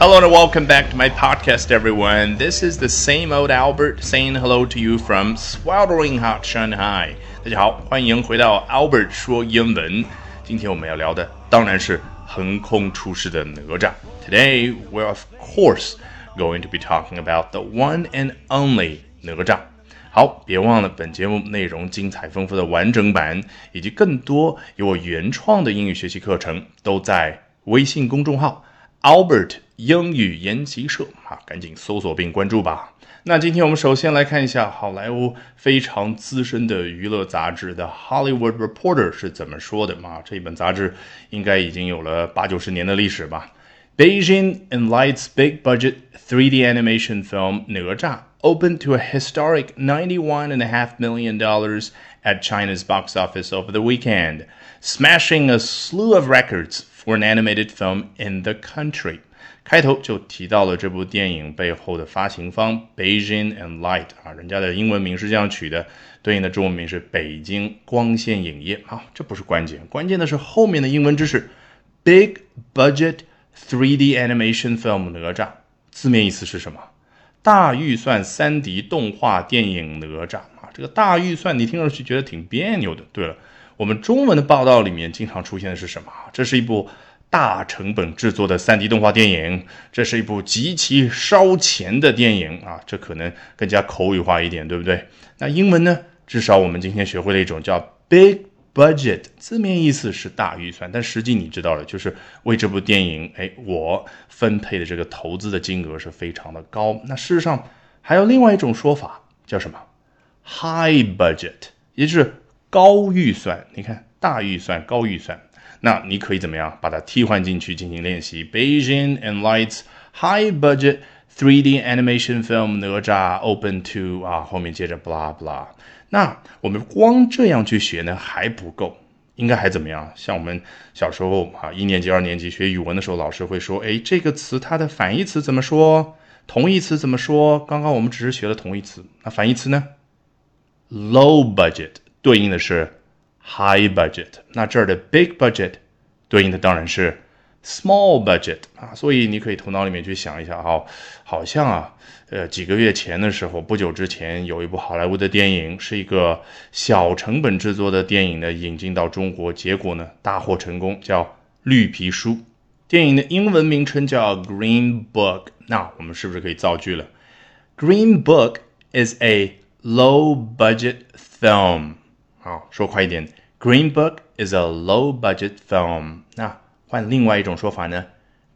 Hello and welcome back to my podcast, everyone. This is the same old Albert saying hello to you from sweltering hot Shanghai. 大家好，欢迎回到 Albert 说英文。今天我们要聊的当然是横空出世的哪吒。Today we're of course going to be talking about the one and only 哪吒。好，别忘了本节目内容精彩丰富的完整版，以及更多由我原创的英语学习课程，都在微信公众号 Albert。英语研习社啊，赶紧搜索并关注吧。那今天我们首先来看一下好莱坞非常资深的娱乐杂志的《Hollywood Reporter》是怎么说的嘛？这本杂志应该已经有了八九十年的历史吧。Beijing Enlight's big budget 3D animation film 哪吒 opened to a historic $91.5 million at China's box office over the weekend, smashing a slew of records for an animated film in the country. 开头就提到了这部电影背后的发行方 Beijing and Light 啊，人家的英文名是这样取的，对应的中文名是北京光线影业啊，这不是关键，关键的是后面的英文知识，Big Budget 3D Animation Film 哪吒，字面意思是什么？大预算 3D 动画电影哪吒啊，这个大预算你听上去觉得挺别扭的。对了，我们中文的报道里面经常出现的是什么？这是一部。大成本制作的 3D 动画电影，这是一部极其烧钱的电影啊！这可能更加口语化一点，对不对？那英文呢？至少我们今天学会了一种叫 big budget，字面意思是大预算，但实际你知道了，就是为这部电影，哎，我分配的这个投资的金额是非常的高。那事实上还有另外一种说法，叫什么？high budget，也就是高预算。你看，大预算、高预算。那你可以怎么样把它替换进去进行练习？Beijing and Lights high budget 3D animation film 哪吒 open to 啊，后面接着 blah blah。那我们光这样去学呢还不够，应该还怎么样？像我们小时候啊，一年级、二年级学语文的时候，老师会说，哎，这个词它的反义词怎么说？同义词怎么说？刚刚我们只是学了同义词，那反义词呢？Low budget 对应的是。High budget，那这儿的 big budget 对应的当然是 small budget 啊，所以你可以头脑里面去想一下哈，好像啊，呃，几个月前的时候，不久之前有一部好莱坞的电影，是一个小成本制作的电影呢，引进到中国，结果呢大获成功，叫《绿皮书》。电影的英文名称叫 Green Book，那我们是不是可以造句了？Green Book is a low budget film。好，说快一点。Green Book is a low-budget film。那换另外一种说法呢？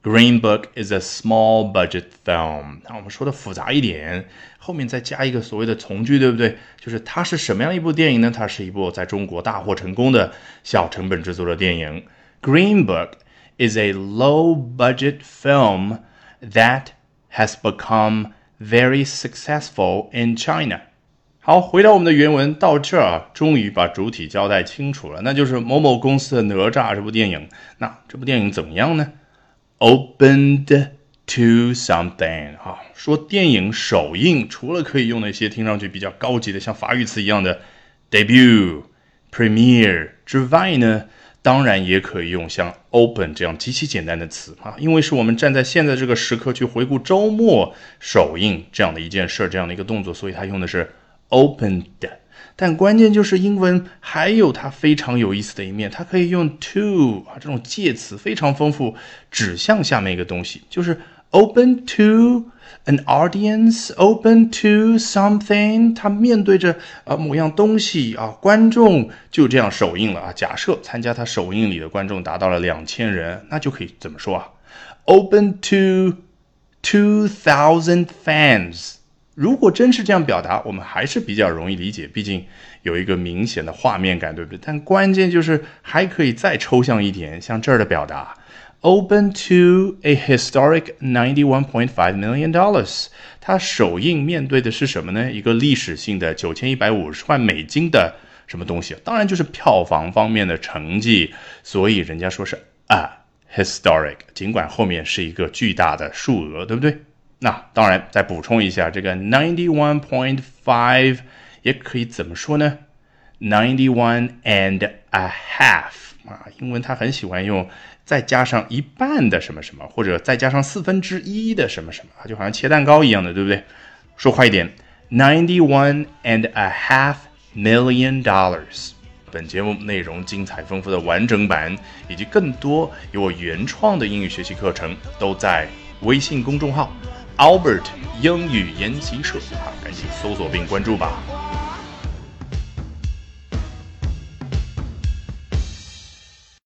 Green Book is a small-budget film。那我们说的复杂一点，后面再加一个所谓的从句，对不对？就是它是什么样一部电影呢？它是一部在中国大获成功的小成本制作的电影。Green Book is a low-budget film that has become very successful in China。 好，回到我们的原文，到这儿终于把主体交代清楚了，那就是某某公司的哪吒这部电影。那这部电影怎么样呢？Opened to something 啊，说电影首映，除了可以用那些听上去比较高级的像法语词一样的 debut、premiere 之外呢，当然也可以用像 open 这样极其简单的词啊，因为是我们站在现在这个时刻去回顾周末首映这样的一件事，这样的一个动作，所以它用的是。Opened，但关键就是英文还有它非常有意思的一面，它可以用 to 啊这种介词非常丰富，指向下面一个东西，就是 open to an audience，open to something，它面对着啊某样东西啊，观众就这样首映了啊。假设参加他首映礼的观众达到了两千人，那就可以怎么说啊？Open to two thousand fans。如果真是这样表达，我们还是比较容易理解，毕竟有一个明显的画面感，对不对？但关键就是还可以再抽象一点，像这儿的表达，open to a historic ninety-one point five million dollars，它首映面对的是什么呢？一个历史性的九千一百五十万美金的什么东西？当然就是票房方面的成绩，所以人家说是啊 historic，尽管后面是一个巨大的数额，对不对？那当然，再补充一下，这个 ninety one point five 也可以怎么说呢 ninety one and a half 啊，英文他很喜欢用再加上一半的什么什么，或者再加上四分之一的什么什么，就好像切蛋糕一样的，对不对？说快一点，ninety one and a half million dollars。本节目内容精彩丰富的完整版，以及更多由我原创的英语学习课程，都在微信公众号 Albert 英语研习社啊，赶紧搜索并关注吧。